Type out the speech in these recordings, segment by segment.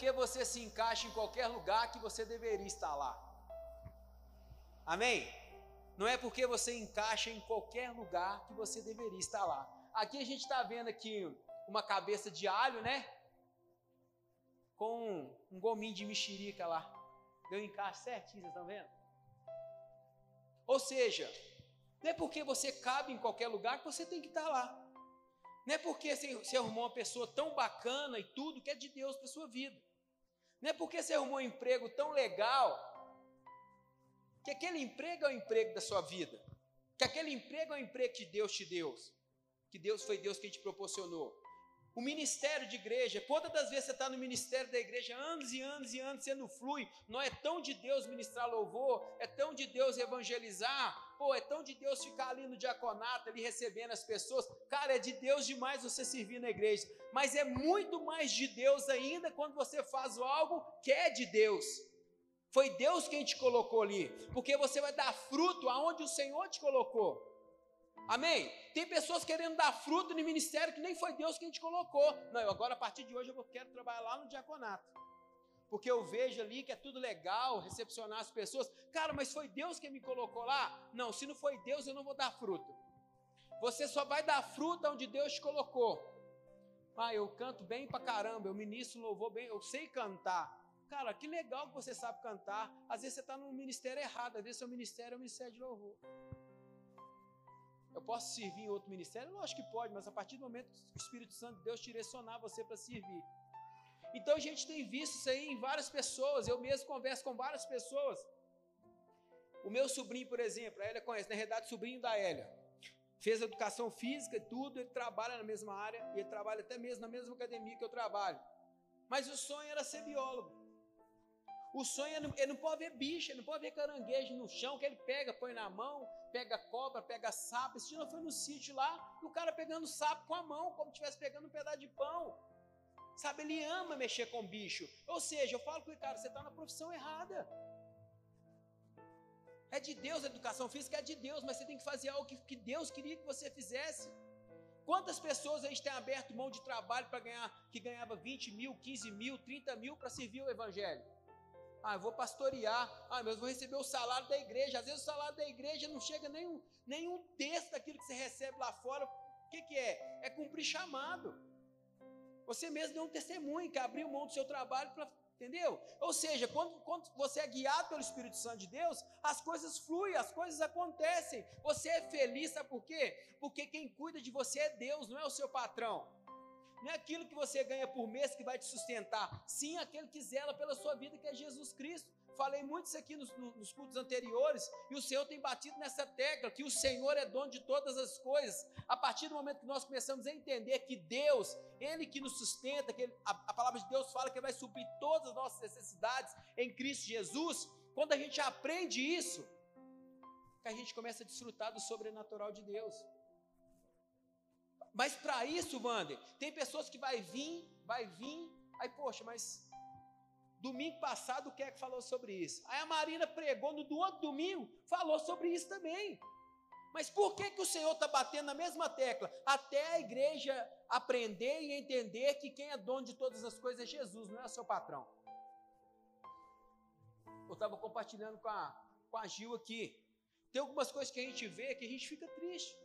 porque você se encaixa em qualquer lugar que você deveria estar lá. Amém? Não é porque você encaixa em qualquer lugar que você deveria estar lá. Aqui a gente está vendo aqui uma cabeça de alho, né? Com um gominho de mexerica lá. Deu encaixe certinho, vocês estão vendo? Ou seja, não é porque você cabe em qualquer lugar que você tem que estar lá. Não é porque você arrumou uma pessoa tão bacana e tudo que é de Deus para sua vida. Não é porque você arrumou um emprego tão legal que aquele emprego é o emprego da sua vida. Que aquele emprego é o emprego que Deus te deu. Que Deus foi Deus que te proporcionou. O ministério de igreja, quantas das vezes você está no ministério da igreja, anos e anos e anos, você não flui, não é tão de Deus ministrar louvor, é tão de Deus evangelizar, pô, é tão de Deus ficar ali no diaconato, ali recebendo as pessoas, cara, é de Deus demais você servir na igreja, mas é muito mais de Deus ainda quando você faz algo que é de Deus. Foi Deus quem te colocou ali, porque você vai dar fruto aonde o Senhor te colocou. Amém? Tem pessoas querendo dar fruto no ministério que nem foi Deus quem te colocou. Não, eu agora a partir de hoje eu quero trabalhar lá no diaconato. Porque eu vejo ali que é tudo legal, recepcionar as pessoas. Cara, mas foi Deus quem me colocou lá? Não, se não foi Deus, eu não vou dar fruto. Você só vai dar fruto onde Deus te colocou. Ah, eu canto bem pra caramba, eu ministro louvor bem, eu sei cantar. Cara, que legal que você sabe cantar. Às vezes você está no ministério errado, às vezes seu ministério é o ministério de louvor. Eu posso servir em outro ministério? Lógico que pode, mas a partir do momento que o Espírito Santo de Deus direcionar você para servir. Então a gente tem visto isso aí em várias pessoas. Eu mesmo converso com várias pessoas. O meu sobrinho, por exemplo, a Elia conhece, na realidade, sobrinho da Elia. Fez educação física e tudo, ele trabalha na mesma área, e ele trabalha até mesmo na mesma academia que eu trabalho. Mas o sonho era ser biólogo. O sonho, é ele não pode ver bicho, ele não pode ver caranguejo no chão, que ele pega, põe na mão, pega cobra, pega sapo. Esse dia fui no sítio lá, e o cara pegando sapo com a mão, como se estivesse pegando um pedaço de pão. Sabe, ele ama mexer com bicho. Ou seja, eu falo com o cara, você está na profissão errada. É de Deus a educação física, é de Deus, mas você tem que fazer algo que, que Deus queria que você fizesse. Quantas pessoas a gente tem aberto mão de trabalho para ganhar, que ganhava 20 mil, 15 mil, 30 mil para servir o Evangelho? Ah, eu vou pastorear. Ah, mas eu vou receber o salário da igreja. Às vezes o salário da igreja não chega nem um, nem um terço daquilo que você recebe lá fora. O que, que é? É cumprir chamado. Você mesmo deu um testemunho que abriu mão do seu trabalho para. Entendeu? Ou seja, quando, quando você é guiado pelo Espírito Santo de Deus, as coisas fluem, as coisas acontecem. Você é feliz, sabe por quê? Porque quem cuida de você é Deus, não é o seu patrão. Não é aquilo que você ganha por mês que vai te sustentar, sim aquele que zela pela sua vida, que é Jesus Cristo. Falei muito isso aqui nos, nos, cultos anteriores, e o Senhor tem batido nessa tecla, que o Senhor é dono de todas as coisas. A partir do momento que nós começamos a entender que Deus, Ele que nos sustenta, que ele, a, a palavra de Deus fala que Ele vai suprir todas as nossas necessidades em Cristo Jesus, quando a gente aprende isso, que a gente começa a desfrutar do sobrenatural de Deus. Mas para isso, Wander, tem pessoas que vai vir, vai vir, aí, poxa, mas domingo passado o que é que falou sobre isso? Aí a Marina pregou no do outro domingo, falou sobre isso também. Mas por que, que o Senhor está batendo na mesma tecla? Até a igreja aprender e entender que quem é dono de todas as coisas é Jesus, não é seu patrão. Eu estava compartilhando com a, com a Gil aqui. Tem algumas coisas que a gente vê que a gente fica triste.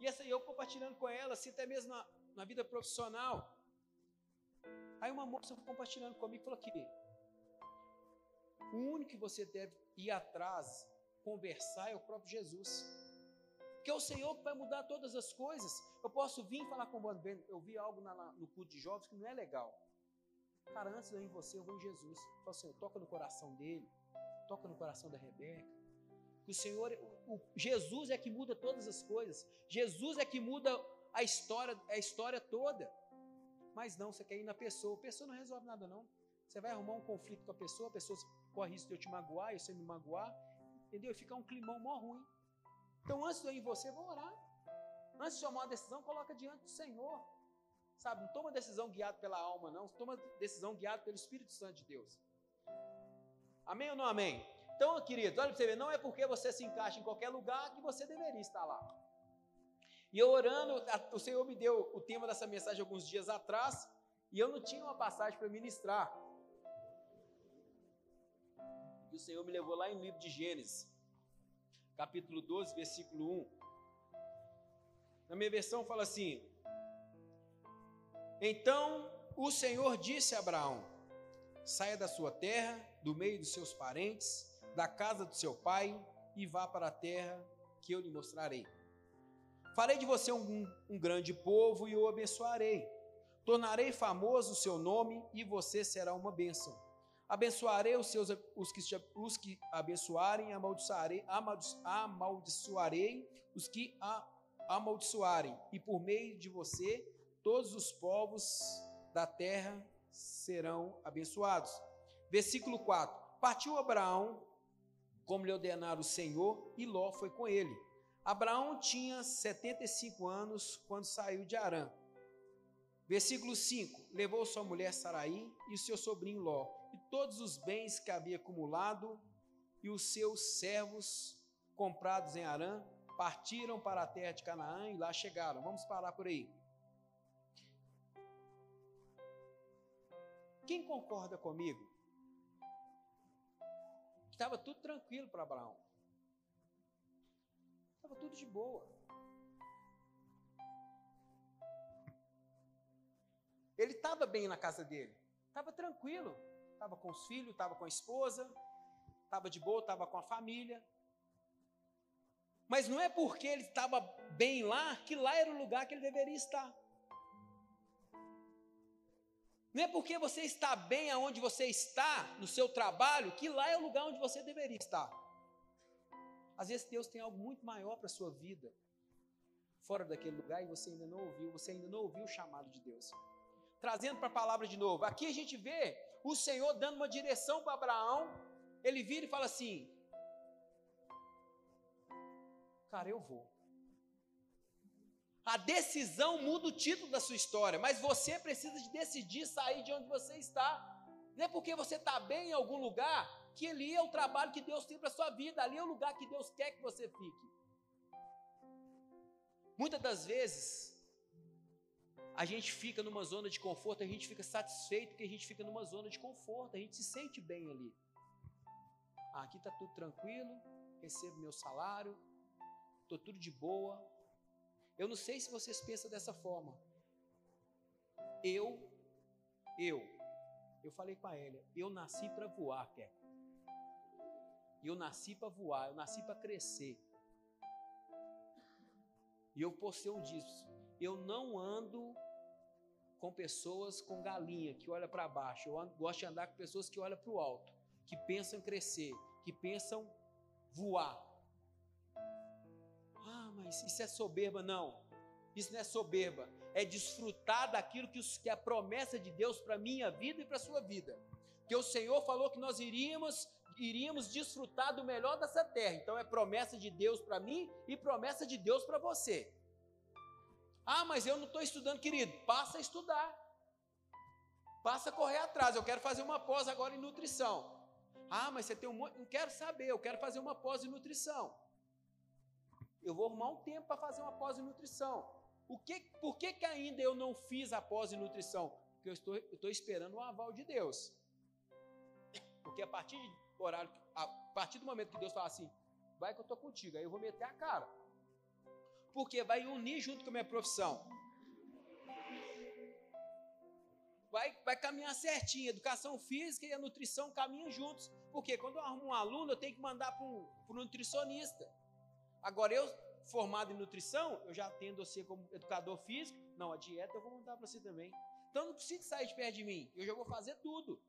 E essa eu compartilhando com ela, assim, até mesmo na, na vida profissional. Aí uma moça compartilhando comigo falou que o único que você deve ir atrás, conversar, é o próprio Jesus. Porque é o Senhor que vai mudar todas as coisas. Eu posso vir falar com o Bando eu vi algo na, no culto de jovens que não é legal. Cara, antes de eu ir em você, eu vou em Jesus. Eu falo, Senhor, toca no coração dele, toca no coração da Rebeca, que o Senhor, o, o, Jesus é que muda todas as coisas. Jesus é que muda a história, a história toda. Mas não, você quer ir na pessoa. A pessoa não resolve nada, não. Você vai arrumar um conflito com a pessoa, a pessoa corre risco de eu te magoar, e você me magoar, entendeu? E ficar um climão mó ruim. Então, antes de eu ir em você, vou orar. Antes de tomar uma decisão, coloca diante do Senhor. Sabe, não toma decisão guiado pela alma, não. Toma decisão guiado pelo Espírito Santo de Deus. Amém ou não amém? Então, querido, olha para você ver, não é porque você se encaixa em qualquer lugar que você deveria estar lá. E eu orando, o Senhor me deu o tema dessa mensagem alguns dias atrás, E eu não tinha uma passagem para ministrar. E o Senhor me levou lá em livro de Gênesis, capítulo 12, versículo 1. Na minha versão fala assim: Então o Senhor disse a Abraão: Saia da sua terra, do meio dos seus parentes, da casa do seu pai, e vá para a terra que eu lhe mostrarei. Farei de você um, um grande povo e o abençoarei. Tornarei famoso o seu nome e você será uma bênção. Abençoarei os, seus, os, que, os que abençoarem, amaldiçoarei, amaldiçoarei os que a, amaldiçoarem, e por meio de você todos os povos da terra serão abençoados. Versículo 4: Partiu Abraão, como lhe ordenara o Senhor, e Ló foi com ele. Abraão tinha 75 anos quando saiu de Arã. Versículo 5: Levou sua mulher Saraí e seu sobrinho Ló, e todos os bens que havia acumulado, e os seus servos comprados em Arã, partiram para a terra de Canaã e lá chegaram. Vamos parar por aí. Quem concorda comigo? Estava tudo tranquilo para Abraão. Estava tudo de boa. Ele estava bem na casa dele, estava tranquilo, estava com os filhos, estava com a esposa, estava de boa, estava com a família. Mas não é porque ele estava bem lá que lá era o lugar que ele deveria estar. Não é porque você está bem aonde você está, no seu trabalho, que lá é o lugar onde você deveria estar. Às vezes Deus tem algo muito maior para a sua vida, fora daquele lugar, e você ainda não ouviu, você ainda não ouviu o chamado de Deus. Trazendo para a palavra de novo, aqui a gente vê o Senhor dando uma direção para Abraão, ele vira e fala assim: Cara, eu vou. A decisão muda o título da sua história, mas você precisa de decidir sair de onde você está. Não é porque você está bem em algum lugar que ali é o trabalho que Deus tem para a sua vida, ali é o lugar que Deus quer que você fique. Muitas das vezes, a gente fica numa zona de conforto, a gente fica satisfeito porque a gente fica numa zona de conforto, a gente se sente bem ali. Ah, aqui está tudo tranquilo, recebo meu salário, estou tudo de boa. Eu não sei se vocês pensam dessa forma. Eu, eu, eu falei com a Elia, eu nasci para voar, quer. E eu nasci para voar, eu nasci para crescer. E eu postei um disso. Eu não ando com pessoas com galinha que olha para baixo. Eu gosto de andar com pessoas que olham para o alto, que pensam crescer, que pensam voar. Ah, mas isso é soberba? Não. Isso não é soberba. É desfrutar daquilo que, que é a promessa de Deus para minha vida e para a sua vida. Que o Senhor falou que nós iríamos iríamos desfrutar do melhor dessa terra. Então é promessa de Deus para mim e promessa de Deus para você. Ah, mas eu não estou estudando, querido. Passa a estudar. Passa a correr atrás. Eu quero fazer uma pós agora em nutrição. Ah, mas você tem um monte. Não quero saber. Eu quero fazer uma pós em nutrição. Eu vou arrumar um tempo para fazer uma pós em nutrição. O que, por que, que ainda eu não fiz a pós em nutrição? Porque eu estou, eu estou esperando o aval de Deus. Porque a partir de horário, a partir do momento que Deus fala assim, vai que eu estou contigo, aí eu vou meter a cara. Porque vai unir junto com a minha profissão. Vai, vai caminhar certinho. Educação física e a nutrição caminham juntos. Porque quando eu arrumo um aluno, eu tenho que mandar para um, um nutricionista. Agora, eu, formado em nutrição, eu já tendo a ser como educador físico. Não, a dieta eu vou mandar para você também. Então não precisa sair de perto de mim. Eu já vou fazer tudo.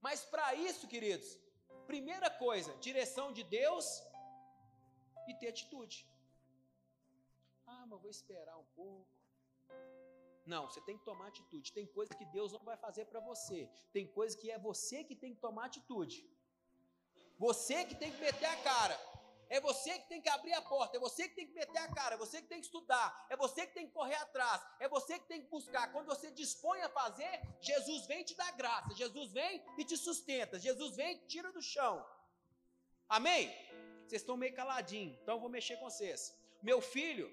Mas para isso, queridos, primeira coisa, direção de Deus e ter atitude. Ah, mas vou esperar um pouco. Não, você tem que tomar atitude. Tem coisa que Deus não vai fazer para você. Tem coisa que é você que tem que tomar atitude. Você que tem que meter a cara. É você que tem que abrir a porta, é você que tem que meter a cara, é você que tem que estudar, é você que tem que correr atrás, é você que tem que buscar. Quando você dispõe a fazer, Jesus vem e te dá graça, Jesus vem e te sustenta, Jesus vem e te tira do chão. Amém? Vocês estão meio caladinhos, então eu vou mexer com vocês. Meu filho,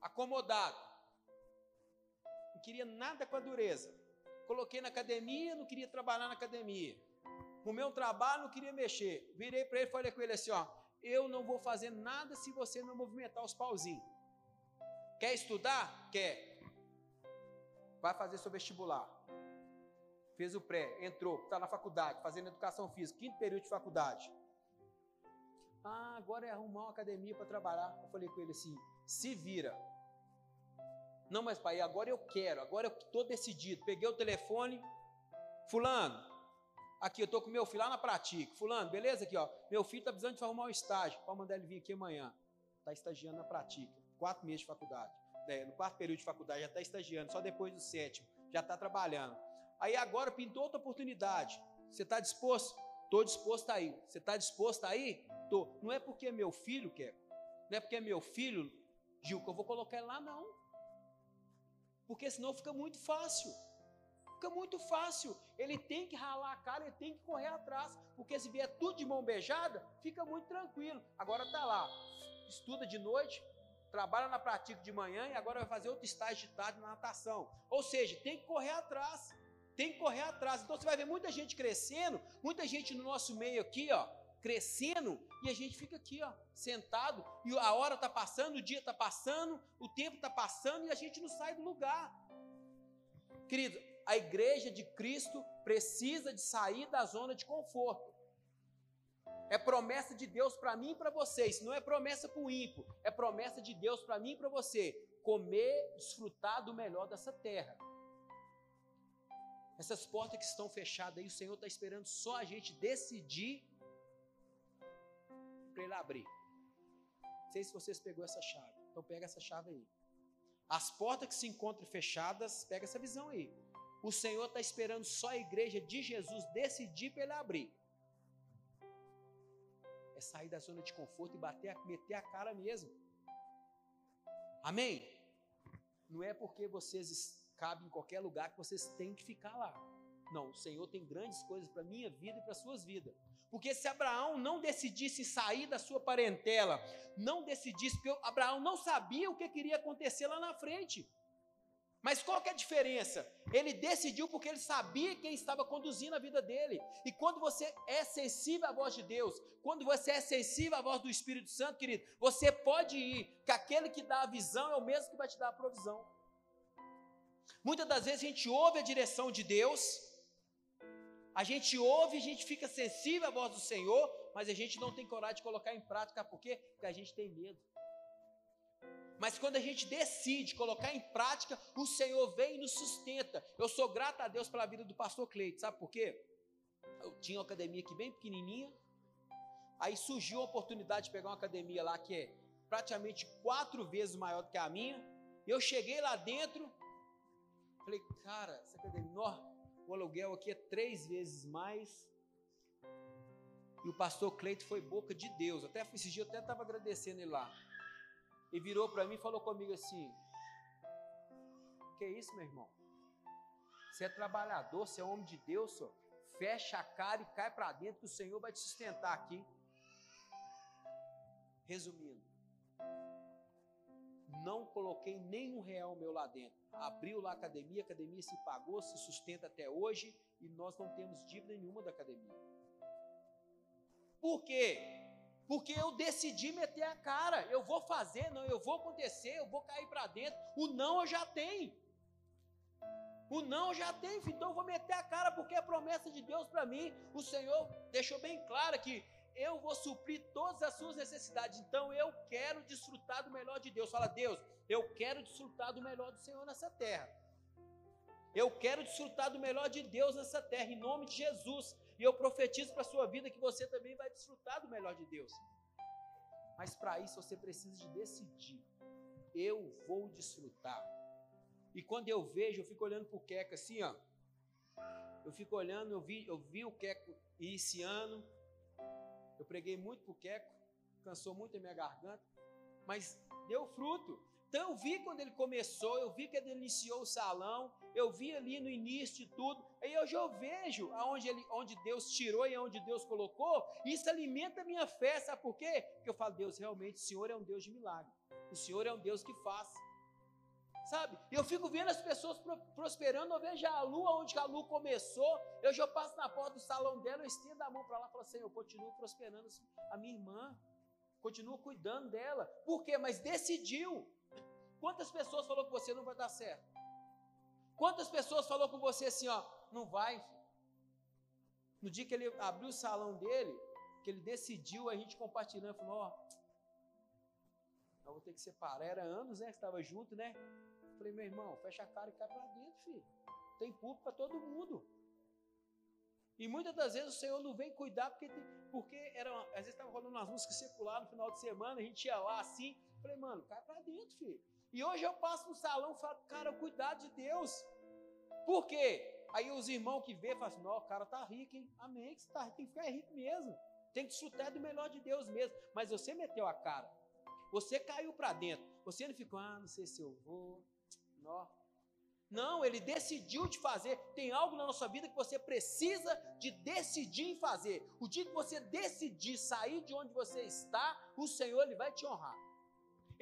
acomodado, não queria nada com a dureza. Coloquei na academia, não queria trabalhar na academia. O meu trabalho, não queria mexer. Virei para ele e falei com ele assim: ó, eu não vou fazer nada se você não movimentar os pauzinhos. Quer estudar? Quer. Vai fazer seu vestibular. Fez o pré, entrou, está na faculdade, fazendo educação física, quinto período de faculdade. Ah, agora é arrumar uma academia para trabalhar. Eu falei com ele assim: se vira. Não, mas pai, agora eu quero, agora eu estou decidido. Peguei o telefone, Fulano, aqui eu estou com meu filho lá na Pratica. Fulano, beleza? Aqui, ó. Meu filho está precisando de arrumar um estágio. Pode mandar ele vir aqui amanhã. Está estagiando na Pratica. Quatro meses de faculdade. É, no quarto período de faculdade já está estagiando, só depois do sétimo. Já está trabalhando. Aí agora pintou outra oportunidade. Você está disposto? Estou disposto a ir. Você está disposto a ir? Tô. Não é porque é meu filho, quer. Não é porque é meu filho, Gil, que eu vou colocar ele lá, não. Porque senão fica muito fácil. Fica muito fácil. Ele tem que ralar a cara, ele tem que correr atrás. Porque se vier tudo de mão beijada, fica muito tranquilo. Agora tá lá, estuda de noite, trabalha na prática de manhã e agora vai fazer outro estágio de tarde na natação. Ou seja, tem que correr atrás tem que correr atrás. Então você vai ver muita gente crescendo, muita gente no nosso meio aqui, ó, crescendo, e a gente fica aqui, ó, sentado, e a hora está passando, o dia está passando, o tempo está passando e a gente não sai do lugar. Querido, a igreja de Cristo precisa de sair da zona de conforto. É promessa de Deus para mim e para vocês, não é promessa para o ímpio, é promessa de Deus para mim e para você. Comer, desfrutar do melhor dessa terra. Essas portas que estão fechadas aí, o Senhor está esperando só a gente decidir para Ele abrir. Não sei se vocês pegou essa chave. Então pega essa chave aí. As portas que se encontram fechadas, pega essa visão aí. O Senhor está esperando só a igreja de Jesus decidir para Ele abrir. É sair da zona de conforto e bater, meter a cara mesmo. Amém? Não é porque vocês cabe em qualquer lugar que vocês têm que ficar lá. Não, o Senhor tem grandes coisas para a minha vida e para as suas vidas. Porque se Abraão não decidisse sair da sua parentela, não decidisse, porque Abraão não sabia o que queria acontecer lá na frente. Mas qual que é a diferença? Ele decidiu porque ele sabia quem estava conduzindo a vida dele. E quando você é sensível à voz de Deus, quando você é sensível à voz do Espírito Santo, querido, você pode ir, que aquele que dá a visão é o mesmo que vai te dar a provisão. Muitas das vezes a gente ouve a direção de Deus, a gente ouve, a gente fica sensível à voz do Senhor, mas a gente não tem coragem de colocar em prática, por quê? Porque a gente tem medo. Mas quando a gente decide colocar em prática, o Senhor vem e nos sustenta. Eu sou grato a Deus pela vida do pastor Cleito, sabe por quê? Eu tinha uma academia aqui bem pequenininha, aí surgiu a oportunidade de pegar uma academia lá que é praticamente quatro vezes maior do que a minha. Eu cheguei lá dentro, Falei, cara, essa academia, o aluguel aqui é três vezes mais. E o pastor Cleito foi boca de Deus. Até esse dia eu até estava agradecendo ele lá. E virou para mim e falou comigo assim: Que isso, meu irmão? Você é trabalhador, você é homem de Deus, senhor. Fecha a cara e cai para dentro, que o Senhor vai te sustentar aqui. Resumindo, não coloquei nenhum real meu lá dentro. Abriu lá a academia, a academia se pagou, se sustenta até hoje e nós não temos dívida nenhuma da academia. Por quê? Porque eu decidi meter a cara. Eu vou fazer, não, eu vou acontecer, eu vou cair para dentro. O não eu já tenho. O não já tenho, então eu vou meter a cara porque é promessa de Deus para mim. O Senhor deixou bem claro que eu vou suprir todas as suas necessidades. Então eu quero desfrutar do melhor de Deus. Fala, Deus, eu quero desfrutar do melhor do Senhor nessa terra. Eu quero desfrutar do melhor de Deus nessa terra, em nome de Jesus. E eu profetizo para a sua vida que você também vai desfrutar do melhor de Deus. Mas para isso você precisa de decidir. Eu vou desfrutar. E quando eu vejo, eu fico olhando para o Queco assim, ó. Eu fico olhando, eu vi, eu vi o Queco iniciando, eu preguei muito para o Queco, cansou muito a minha garganta, mas deu fruto. Então eu vi quando ele começou, eu vi quando ele iniciou o salão, eu vi ali no início de tudo, aí hoje eu vejo aonde, ele, onde Deus tirou e onde Deus colocou, isso alimenta a minha fé, sabe por quê? Porque eu falo, Deus, realmente, o Senhor é um Deus de milagre, o Senhor é um Deus que faz. Sabe? Eu fico vendo as pessoas prosperando, eu vejo a lua, onde a lua começou, eu já passo na porta do salão dela, eu estendo a mão para lá e falo assim, eu continuo prosperando a minha irmã, continuo cuidando dela. Por quê? Mas decidiu. Quantas pessoas falou que você não vai dar certo? Quantas pessoas falou com você assim, ó, não vai? No dia que ele abriu o salão dele, que ele decidiu, a gente compartilhando, falou, ó, eu vou ter que separar. Era anos, né, que estava junto, né? Falei, meu irmão, fecha a cara e cai para dentro, filho. Tem público para todo mundo. E muitas das vezes o Senhor não vem cuidar porque, tem, porque era, às vezes estava rolando umas músicas circular no final de semana, a gente ia lá assim. Falei, mano, cai para dentro, filho. E hoje eu passo no salão e falo, cara, cuidado de Deus. Por quê? Aí os irmãos que vê falam assim, não, o cara tá rico, hein? Amém, que você tá rico, tem que ficar rico mesmo. Tem que desfrutar do melhor de Deus mesmo. Mas você meteu a cara. Você caiu para dentro. Você não ficou, ah, não sei se eu vou, não, ele decidiu de fazer. Tem algo na nossa vida que você precisa de decidir em fazer. O dia que você decidir sair de onde você está, o Senhor ele vai te honrar.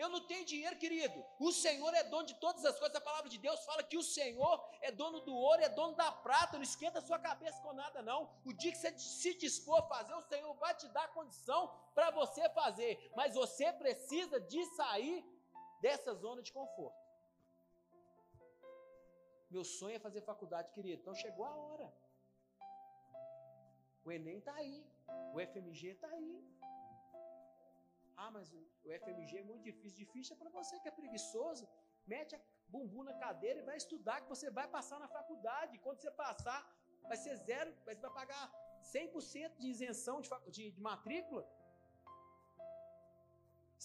Eu não tenho dinheiro, querido. O Senhor é dono de todas as coisas. A palavra de Deus fala que o Senhor é dono do ouro, é dono da prata. Não esquenta sua cabeça com nada, não. O dia que você se dispor a fazer, o Senhor vai te dar condição para você fazer. Mas você precisa de sair dessa zona de conforto. Meu sonho é fazer faculdade, querido. Então chegou a hora. O Enem está aí. O FMG está aí. Ah, mas o FMG é muito difícil. Difícil é para você que é preguiçoso. Mete a bumbum na cadeira e vai estudar, que você vai passar na faculdade. Quando você passar, vai ser zero, você vai pagar 100% de isenção de, de, de matrícula.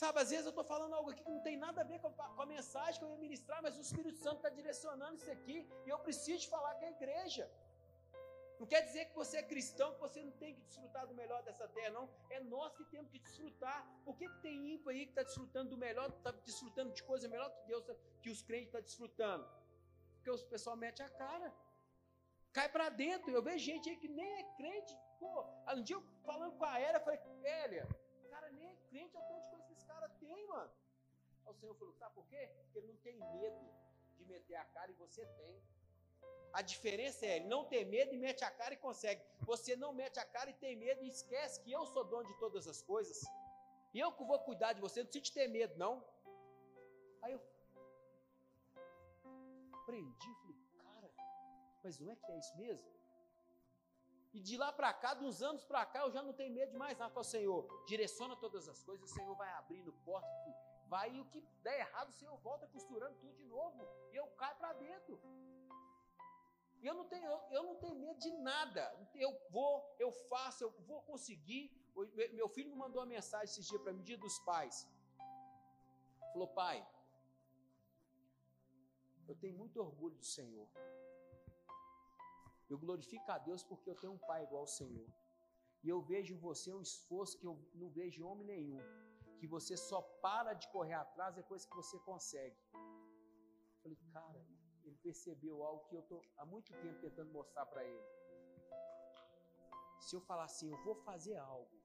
Sabe, às vezes eu estou falando algo aqui que não tem nada a ver com a, com a mensagem que eu ia ministrar, mas o Espírito Santo está direcionando isso aqui e eu preciso falar com a igreja. Não quer dizer que você é cristão, que você não tem que desfrutar do melhor dessa terra, não. É nós que temos que desfrutar. Por que, que tem ímpio aí que está desfrutando do melhor, está desfrutando de coisa melhor que Deus, que os crentes estão tá desfrutando? Porque o pessoal mete a cara. Cai para dentro. Eu vejo gente aí que nem é crente. Pô, um dia eu falando com a eu falei, Hélia, cara nem é crente, eu tanto de coisa tem, mano. O Senhor falou, sabe por quê? Porque ele não tem medo de meter a cara e você tem. A diferença é, não tem medo e mete a cara e consegue. Você não mete a cara e tem medo e esquece que eu sou dono de todas as coisas. E eu que vou cuidar de você, não precisa ter medo, não. Aí eu aprendi, falei, cara, mas não é que é isso mesmo? E de lá para cá, uns anos para cá, eu já não tenho medo de mais nada. Falo, Senhor, direciona todas as coisas, o Senhor vai abrindo porta, vai e o que der errado, o Senhor volta costurando tudo de novo. E eu caio para dentro. Eu não, tenho, eu, eu não tenho medo de nada. Eu vou, eu faço, eu vou conseguir. Meu filho me mandou uma mensagem esses dias para mim, dia dos pais. Falou, pai, eu tenho muito orgulho do Senhor. Eu glorifico a Deus porque eu tenho um pai igual ao Senhor. E eu vejo em você um esforço que eu não vejo em homem nenhum. Que você só para de correr atrás depois que você consegue. Eu falei, cara, percebeu algo que eu estou há muito tempo tentando mostrar para ele. Se eu falar assim, eu vou fazer algo,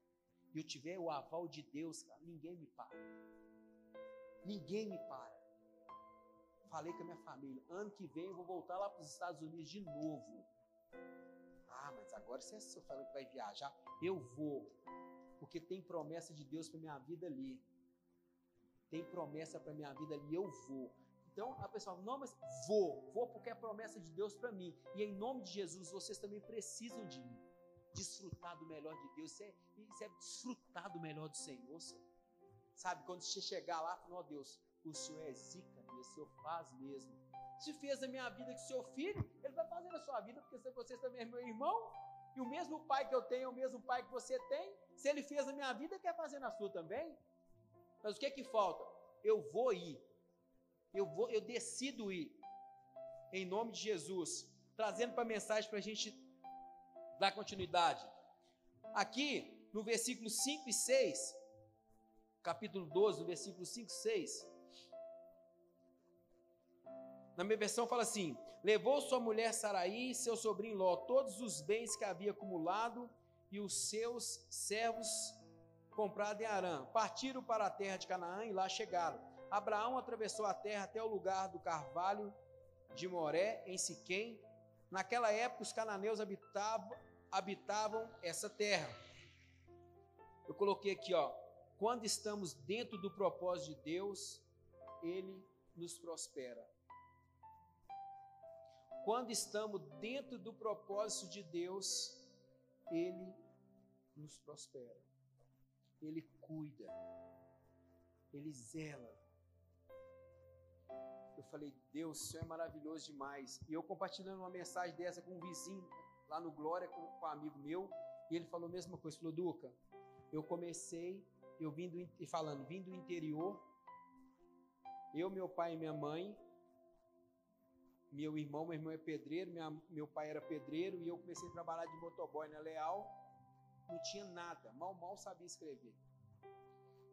e eu tiver o aval de Deus, cara, ninguém me para. Ninguém me para. Falei com a minha família, ano que vem eu vou voltar lá para os Estados Unidos de novo. Ah, mas agora você é falando que vai viajar. Eu vou, porque tem promessa de Deus para minha vida ali. Tem promessa para minha vida ali, eu vou. Então a pessoa fala, não, mas vou, vou porque é promessa de Deus para mim. E em nome de Jesus, vocês também precisam de ir. Desfrutar do melhor de Deus. Isso é, isso é desfrutar do melhor do Senhor. Senhor. Sabe, quando você chegar lá, fala, ó oh, Deus, o Senhor é zica, o Senhor faz mesmo se fez a minha vida com seu filho, ele vai fazer na sua vida, porque vocês também é meu irmão, e o mesmo pai que eu tenho é o mesmo pai que você tem. Se ele fez a minha vida, quer fazer na sua também. Mas o que é que falta? Eu vou ir. Eu vou, eu decido ir. Em nome de Jesus. Trazendo para a mensagem para a gente dar continuidade. Aqui, no versículo 5 e 6, capítulo 12, no versículo 5 e 6, na minha versão fala assim: levou sua mulher Saraí e seu sobrinho Ló todos os bens que havia acumulado e os seus servos comprados em Arã. Partiram para a terra de Canaã e lá chegaram. Abraão atravessou a terra até o lugar do carvalho de Moré, em Siquém. Naquela época, os cananeus habitavam, habitavam essa terra. Eu coloquei aqui, ó, quando estamos dentro do propósito de Deus, ele nos prospera. Quando estamos dentro do propósito de Deus, ele nos prospera. Ele cuida. Ele zela. Eu falei, Deus, o Senhor é maravilhoso demais. E eu compartilhando uma mensagem dessa com um vizinho lá no Glória, com, um amigo meu, e ele falou a mesma coisa. Falou, Duca, eu comecei, eu vindo e falando, vim do interior, eu, meu pai e minha mãe, meu irmão, meu irmão é pedreiro, minha, meu pai era pedreiro, e eu comecei a trabalhar de motoboy na Leal, não tinha nada, mal, mal sabia escrever.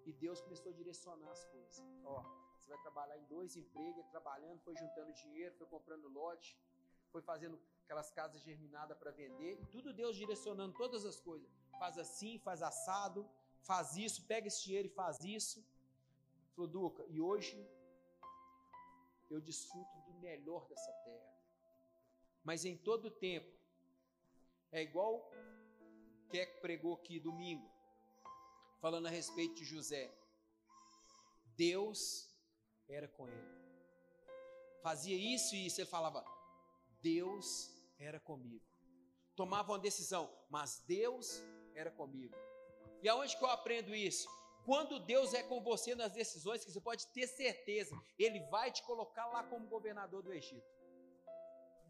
E Deus começou a direcionar as coisas. Ó, você vai trabalhar em dois empregos, trabalhando, foi juntando dinheiro, foi comprando lote, foi fazendo aquelas casas germinadas para vender, e tudo Deus direcionando todas as coisas. Faz assim, faz assado, faz isso, pega esse dinheiro e faz isso. Falou, Duca, e hoje eu desfruto do melhor dessa terra. Mas em todo tempo, é igual que pregou aqui domingo, falando a respeito de José. Deus era com ele. Fazia isso e isso, ele falava: Deus era comigo. Tomava uma decisão, mas Deus era comigo. E aonde que eu aprendo isso? Quando Deus é com você nas decisões, que você pode ter certeza, Ele vai te colocar lá como governador do Egito.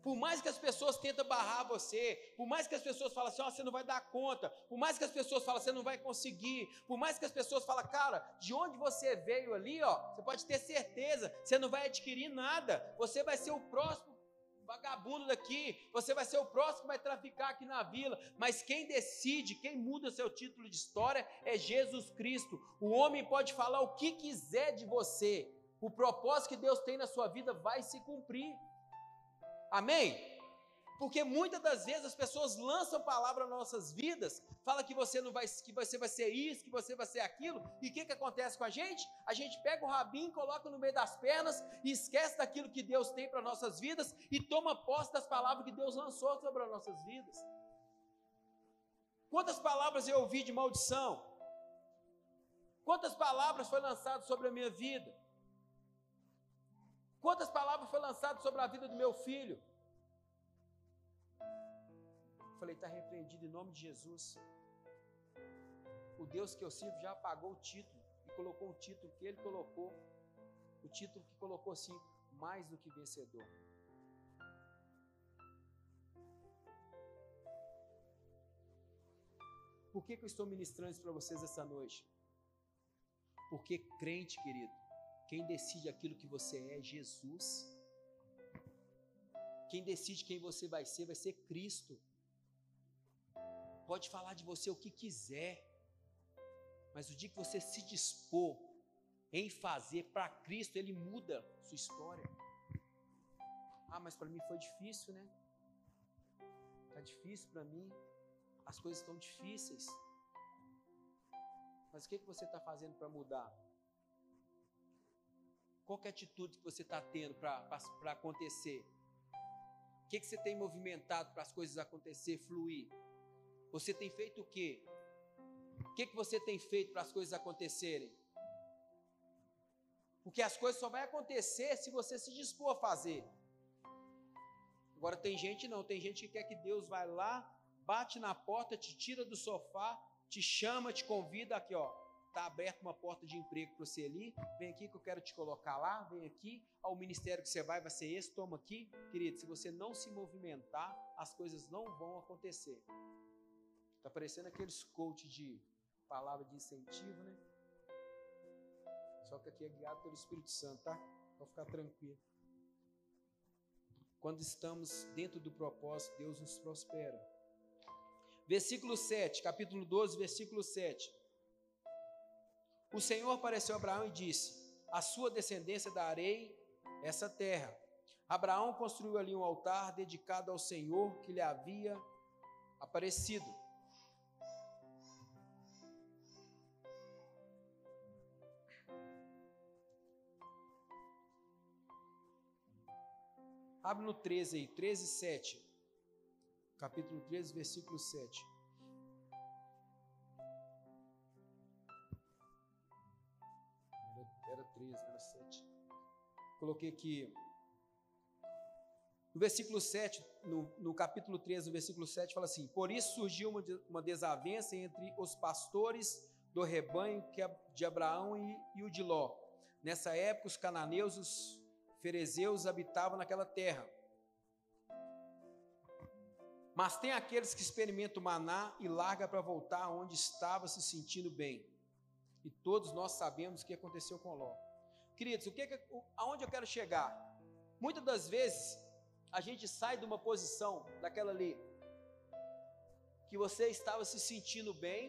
Por mais que as pessoas tentem barrar você, por mais que as pessoas falem assim, oh, você não vai dar conta, por mais que as pessoas falem, você não vai conseguir, por mais que as pessoas falem, cara, de onde você veio ali, ó, você pode ter certeza, você não vai adquirir nada, você vai ser o próximo vagabundo daqui, você vai ser o próximo que vai traficar aqui na vila, mas quem decide, quem muda seu título de história é Jesus Cristo. O homem pode falar o que quiser de você, o propósito que Deus tem na sua vida vai se cumprir. Amém? Porque muitas das vezes as pessoas lançam palavra nas nossas vidas, fala que você não vai, que você vai ser isso, que você vai ser aquilo, e o que, que acontece com a gente? A gente pega o rabinho, coloca no meio das pernas e esquece daquilo que Deus tem para nossas vidas e toma posse das palavras que Deus lançou sobre as nossas vidas. Quantas palavras eu ouvi de maldição? Quantas palavras foi lançado sobre a minha vida? Quantas palavras foi lançado sobre a vida do meu filho? Falei, está repreendido em nome de Jesus. O Deus que eu sirvo já apagou o título e colocou o título que ele colocou. O título que colocou assim, mais do que vencedor. Por que, que eu estou ministrando isso para vocês essa noite? Porque crente, querido, quem decide aquilo que você é é Jesus. Quem decide quem você vai ser vai ser Cristo. Pode falar de você o que quiser, mas o dia que você se dispor em fazer para Cristo, Ele muda sua história. Ah, mas para mim foi difícil, né? Está difícil para mim, as coisas estão difíceis. Mas o que, que você está fazendo para mudar? Qual é a atitude que você está tendo para acontecer? O que, que você tem movimentado para as coisas acontecer, fluir? Você tem feito o quê? O que, que você tem feito para as coisas acontecerem? Porque as coisas só vão acontecer se você se dispor a fazer. Agora tem gente não, tem gente que quer que Deus vai lá, bate na porta, te tira do sofá, te chama, te convida aqui, ó está aberta uma porta de emprego para você ali, vem aqui que eu quero te colocar lá, vem aqui, ao ministério que você vai vai ser esse, toma aqui. Querido, se você não se movimentar, as coisas não vão acontecer. Está parecendo aqueles coach de palavra de incentivo, né? Só que aqui é guiado pelo Espírito Santo, tá? Pode ficar tranquilo. Quando estamos dentro do propósito, Deus nos prospera. Versículo 7, capítulo 12, versículo 7. O Senhor apareceu a Abraão e disse: A sua descendência darei essa terra. Abraão construiu ali um altar dedicado ao Senhor que lhe havia aparecido. Abre no 13 aí, 13, 7. Capítulo 13, versículo 7. Era, era 13, era 7. Coloquei aqui. No versículo 7, no, no capítulo 13, no versículo 7, fala assim: Por isso surgiu uma, uma desavença entre os pastores do rebanho de Abraão e, e o de Ló. Nessa época, os cananeus, os ferezeus habitavam naquela terra. Mas tem aqueles que experimentam maná e larga para voltar onde estava se sentindo bem. E todos nós sabemos o que aconteceu com Ló. Queridos, o que, aonde eu quero chegar? Muitas das vezes a gente sai de uma posição daquela ali que você estava se sentindo bem,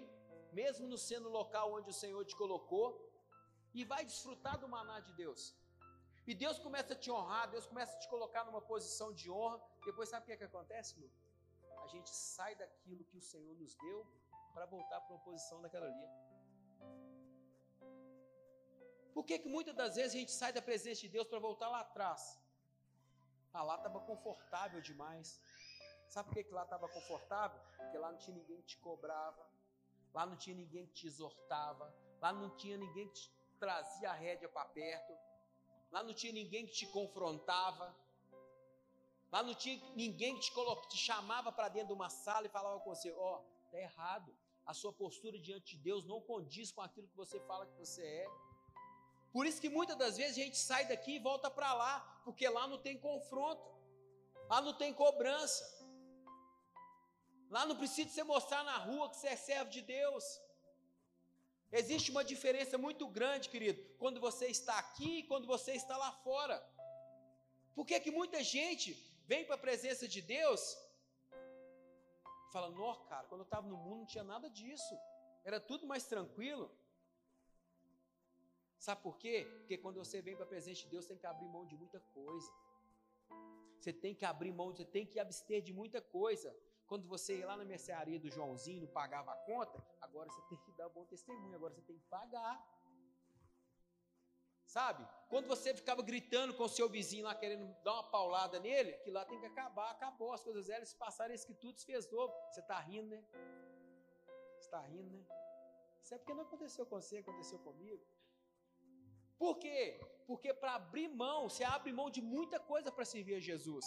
mesmo no sendo local onde o Senhor te colocou, e vai desfrutar do maná de Deus. E Deus começa a te honrar, Deus começa a te colocar numa posição de honra. Depois sabe o que, é que acontece, Lu? A gente sai daquilo que o Senhor nos deu para voltar para uma posição daquela ali. Por que, que muitas das vezes a gente sai da presença de Deus para voltar lá atrás? Ah, lá estava confortável demais. Sabe por que, que lá estava confortável? Porque lá não tinha ninguém que te cobrava, lá não tinha ninguém que te exortava, lá não tinha ninguém que te trazia a rédea para perto, lá não tinha ninguém que te confrontava, lá não tinha ninguém que te, te chamava para dentro de uma sala e falava com você: Ó, oh, está errado, a sua postura diante de Deus não condiz com aquilo que você fala que você é. Por isso que muitas das vezes a gente sai daqui e volta para lá, porque lá não tem confronto, lá não tem cobrança. Lá não precisa você mostrar na rua que você é servo de Deus. Existe uma diferença muito grande, querido, quando você está aqui e quando você está lá fora. Por que que muita gente vem para a presença de Deus e fala, nó, cara, quando eu estava no mundo não tinha nada disso, era tudo mais tranquilo. Sabe por quê? Porque quando você vem para a presença de Deus, tem que abrir mão de muita coisa. Você tem que abrir mão, você tem que abster de muita coisa. Quando você ia lá na mercearia do Joãozinho, não pagava a conta, agora você tem que dar bom testemunho, agora você tem que pagar. Sabe? Quando você ficava gritando com o seu vizinho lá, querendo dar uma paulada nele, que lá tem que acabar, acabou, as coisas elas se passaram, isso que tudo se fez novo. Você está rindo, né? Você está rindo, né? Isso é porque não aconteceu com você, aconteceu comigo. Por quê? Porque para abrir mão, você abre mão de muita coisa para servir a Jesus.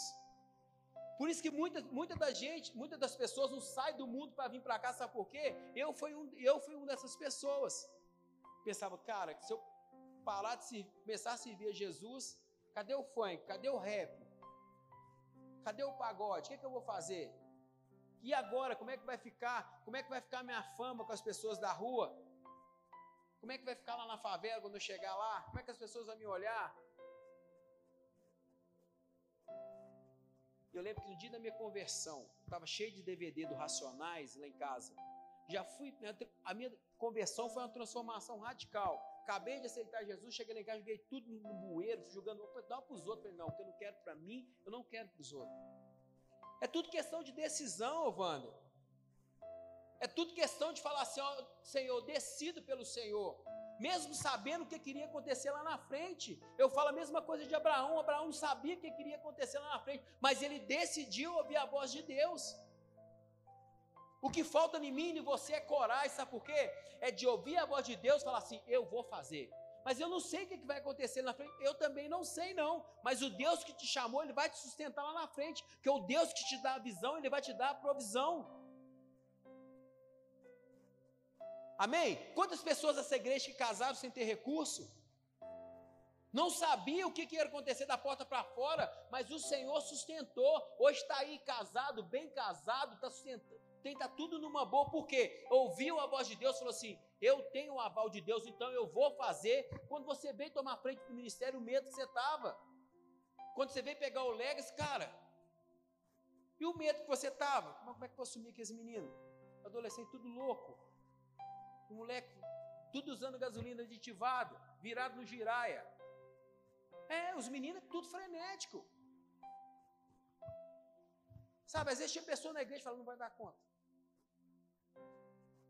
Por isso que muita, muita da gente, muitas das pessoas não saem do mundo para vir para cá, sabe por quê? Eu fui um, eu fui uma dessas pessoas. Pensava, cara, se eu parar de se, começar a servir a Jesus, cadê o funk? Cadê o rap? Cadê o pagode? O que, é que eu vou fazer? E agora, como é que vai ficar? Como é que vai ficar minha fama com as pessoas da rua? Como é que vai ficar lá na favela quando eu chegar lá? Como é que as pessoas vão me olhar? Eu lembro que no dia da minha conversão, estava cheio de DVD do Racionais lá em casa. Já fui, a minha conversão foi uma transformação radical. Acabei de aceitar Jesus, cheguei lá em casa, joguei tudo no bueiro, jogando, dá para os outros. Falei, não, o que eu não quero para mim, eu não quero para os outros. É tudo questão de decisão, Wander. É tudo questão de falar assim, ó, Senhor, decido pelo Senhor mesmo sabendo o que queria acontecer lá na frente. Eu falo a mesma coisa de Abraão. Abraão sabia o que queria acontecer lá na frente, mas ele decidiu ouvir a voz de Deus. O que falta em mim e você é coragem, sabe por quê? É de ouvir a voz de Deus e falar assim: eu vou fazer. Mas eu não sei o que vai acontecer na frente, eu também não sei, não. Mas o Deus que te chamou, Ele vai te sustentar lá na frente, que é o Deus que te dá a visão, Ele vai te dar a provisão. Amém? Quantas pessoas dessa igreja que casaram sem ter recurso? Não sabia o que, ia acontecer da porta para fora, mas o Senhor sustentou. Hoje está aí casado, bem casado, está sustentando. Tem tá tudo numa boa, porque ouviu a voz de Deus, falou assim: Eu tenho o aval de Deus, então eu vou fazer. Quando você veio tomar frente do ministério, o medo que você estava. Quando você veio pegar o Legacy, cara, e o medo que você estava? Como é que eu assumi aqueles meninos? Adolescente tudo louco o moleque, tudo usando gasolina aditivado, virado no giraia. É, os meninos, tudo frenético. Sabe, às vezes tinha pessoa na igreja que fala, não vai dar conta.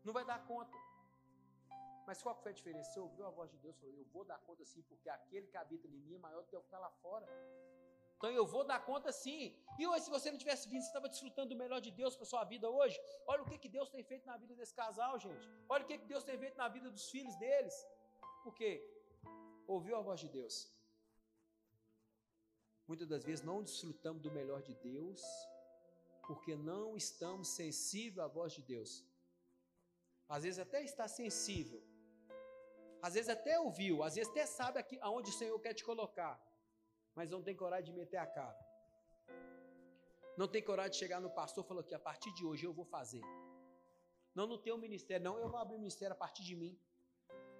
Não vai dar conta. Mas qual foi a diferença? Você ouviu a voz de Deus e falou, eu vou dar conta sim, porque aquele que habita em mim é maior do que o que está lá fora. Então eu vou dar conta sim. E hoje, se você não tivesse vindo, você estava desfrutando do melhor de Deus para sua vida hoje. Olha o que, que Deus tem feito na vida desse casal, gente. Olha o que, que Deus tem feito na vida dos filhos deles. Por quê? Ouviu a voz de Deus. Muitas das vezes não desfrutamos do melhor de Deus, porque não estamos sensíveis à voz de Deus. Às vezes até está sensível, às vezes até ouviu, às vezes até sabe aqui, aonde o Senhor quer te colocar, mas não tem coragem de meter a cara. Não tem coragem de chegar no pastor e falar que a partir de hoje eu vou fazer. Não no teu ministério, não, eu vou abrir o ministério a partir de mim.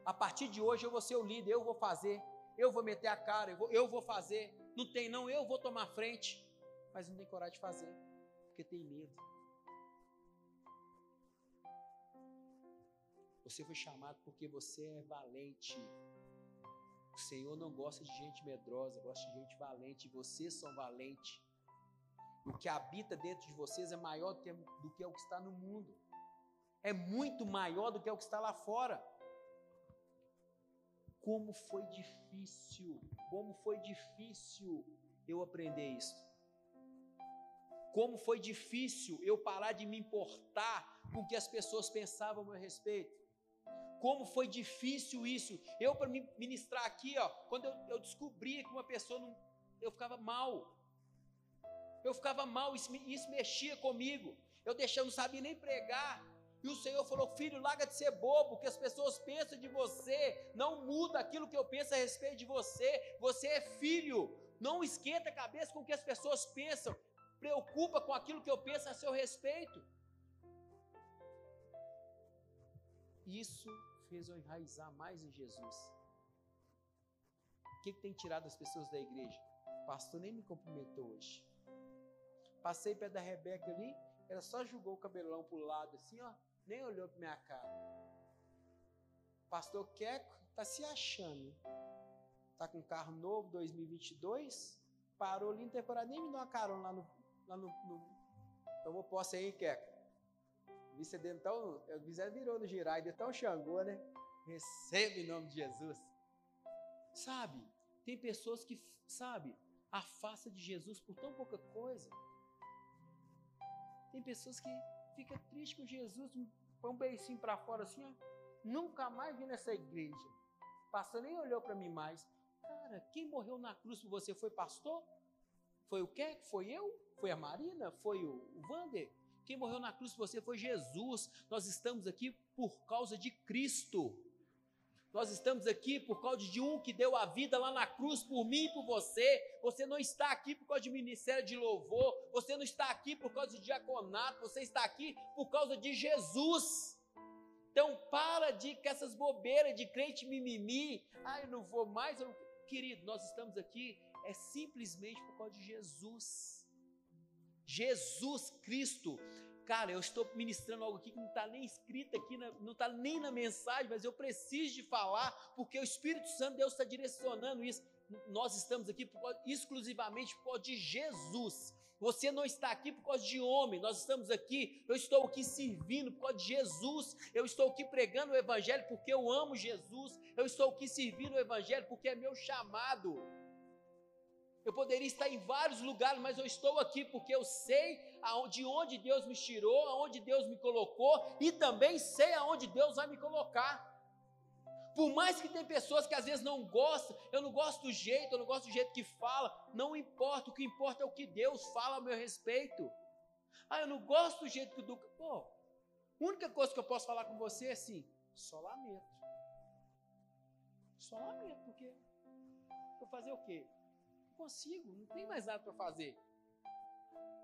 A partir de hoje eu vou ser o líder, eu vou fazer, eu vou meter a cara, eu vou, eu vou fazer. Não tem, não, eu vou tomar frente, mas não tem coragem de fazer, porque tem medo. Você foi chamado porque você é valente. O Senhor não gosta de gente medrosa, gosta de gente valente. Vocês são valentes. O que habita dentro de vocês é maior do que, que o que está no mundo. É muito maior do que o que está lá fora. Como foi difícil, como foi difícil eu aprender isso. Como foi difícil eu parar de me importar com o que as pessoas pensavam a meu respeito. Como foi difícil isso. Eu, para ministrar aqui, ó, quando eu, eu descobri que uma pessoa não. Eu ficava mal. Eu ficava mal, isso, isso mexia comigo. Eu deixava, não sabia nem pregar. E o Senhor falou: Filho, larga de ser bobo, que as pessoas pensam de você, não muda aquilo que eu penso a respeito de você. Você é filho, não esquenta a cabeça com o que as pessoas pensam, preocupa com aquilo que eu penso a seu respeito. Isso fez eu enraizar mais em Jesus. O que, que tem tirado as pessoas da igreja? O pastor nem me cumprimentou hoje. Passei perto da Rebeca ali, ela só jogou o cabelão para o lado assim, ó nem olhou para minha cara. Pastor Queco está se achando. Está com um carro novo, 2022. Parou ali, não tem nem me deu uma carona lá no. Lá no, no... Tomou posse aí, Queco. Vice então, o vice virou no girai, de tão xangô, né? Recebe em nome de Jesus. Sabe, tem pessoas que, sabe, afasta de Jesus por tão pouca coisa. Tem pessoas que fica triste com Jesus, põe um beicinho para fora assim, ó. Nunca mais vi nessa igreja. Pastor nem olhou para mim mais. Cara, quem morreu na cruz por você foi pastor? Foi o quê? Foi eu? Foi a Marina? Foi o Vander? Quem morreu na cruz por você foi Jesus. Nós estamos aqui por causa de Cristo. Nós estamos aqui por causa de um que deu a vida lá na cruz por mim e por você. Você não está aqui por causa de ministério de louvor. Você não está aqui por causa de diaconato. Você está aqui por causa de Jesus. Então para de com essas bobeiras de crente mimimi. Ah, eu não vou mais. Querido, nós estamos aqui é simplesmente por causa de Jesus. Jesus Cristo Cara, eu estou ministrando algo aqui que não está nem escrito aqui, não está nem na mensagem, mas eu preciso de falar, porque o Espírito Santo, Deus está direcionando isso. Nós estamos aqui por, exclusivamente por causa de Jesus. Você não está aqui por causa de homem, nós estamos aqui, eu estou aqui servindo por causa de Jesus, eu estou aqui pregando o Evangelho porque eu amo Jesus, eu estou aqui servindo o Evangelho porque é meu chamado. Eu poderia estar em vários lugares, mas eu estou aqui porque eu sei de onde Deus me tirou, aonde Deus me colocou e também sei aonde Deus vai me colocar. Por mais que tem pessoas que às vezes não gostam, eu não gosto do jeito, eu não gosto do jeito que fala, não importa, o que importa é o que Deus fala a meu respeito. Ah, eu não gosto do jeito que o Duca. Pô, a única coisa que eu posso falar com você é assim: só lamento. Só lamento, porque vou fazer o quê? Consigo, não tem mais nada para fazer.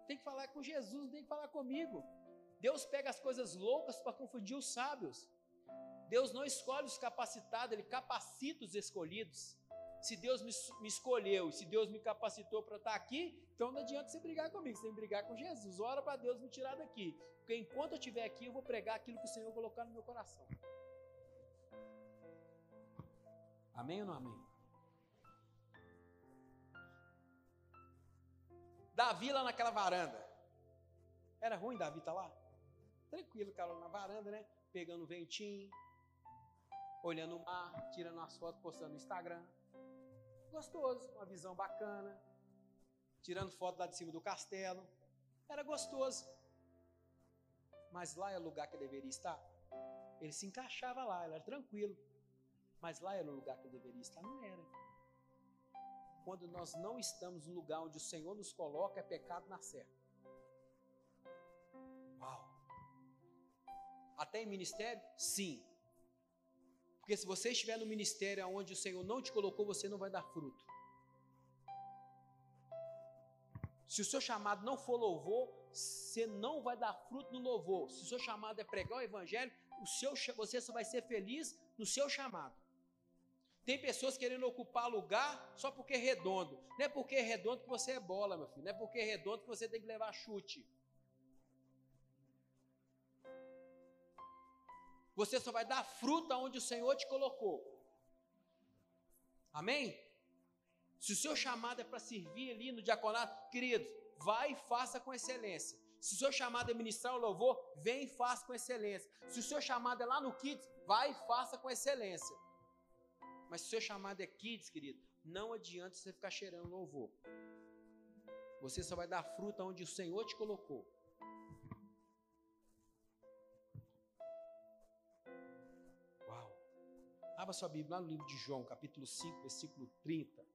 Tem que falar com Jesus, não tem que falar comigo. Deus pega as coisas loucas para confundir os sábios. Deus não escolhe os capacitados, Ele capacita os escolhidos. Se Deus me, me escolheu, se Deus me capacitou para estar aqui, então não adianta você brigar comigo, você tem que brigar com Jesus. Ora para Deus me tirar daqui. Porque enquanto eu estiver aqui, eu vou pregar aquilo que o Senhor colocar no meu coração. Amém ou não amém? Davi lá naquela varanda. Era ruim Davi estar tá lá? Tranquilo, cara, na varanda, né? Pegando o ventinho, olhando o mar, tirando as fotos, postando no Instagram. Gostoso, uma visão bacana. tirando foto lá de cima do castelo. Era gostoso. Mas lá é o lugar que deveria estar. Ele se encaixava lá, ele era tranquilo. Mas lá era o lugar que deveria estar. Não era. Quando nós não estamos no lugar onde o Senhor nos coloca, é pecado na certa. Uau! Até em ministério? Sim. Porque se você estiver no ministério onde o Senhor não te colocou, você não vai dar fruto. Se o seu chamado não for louvor, você não vai dar fruto no louvor. Se o seu chamado é pregar o evangelho, o seu, você só vai ser feliz no seu chamado. Tem pessoas querendo ocupar lugar só porque é redondo. Não é porque é redondo que você é bola, meu filho. Não é porque é redondo que você tem que levar chute. Você só vai dar fruta onde o Senhor te colocou. Amém? Se o seu chamado é para servir ali no diaconato, querido, vai e faça com excelência. Se o seu chamado é ministrar o louvor, vem e faça com excelência. Se o seu chamado é lá no Kids, vai e faça com excelência. Mas se o seu chamado é Kids, querido, não adianta você ficar cheirando louvor. Você só vai dar fruta onde o Senhor te colocou. Uau! Abra sua Bíblia lá no livro de João, capítulo 5, versículo 30.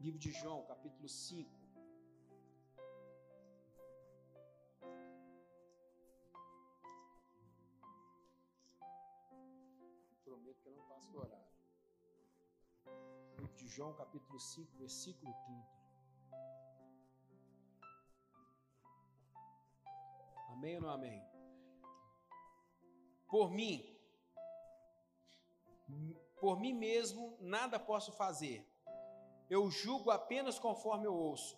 Livro de João, capítulo 5. Prometo que eu não passo o horário. Livro de João, capítulo 5, versículo 30. Amém ou não amém? Por mim, por mim mesmo, nada posso fazer eu julgo apenas conforme eu ouço,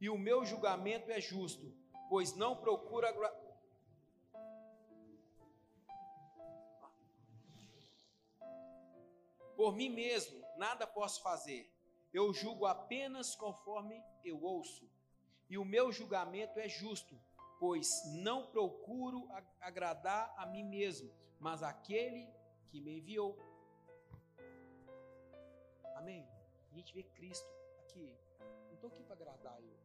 e o meu julgamento é justo, pois não procuro Por mim mesmo, nada posso fazer. Eu julgo apenas conforme eu ouço, e o meu julgamento é justo, pois não procuro agradar a mim mesmo, mas aquele que me enviou. Amém a gente vê Cristo aqui. Não estou aqui para agradar eu.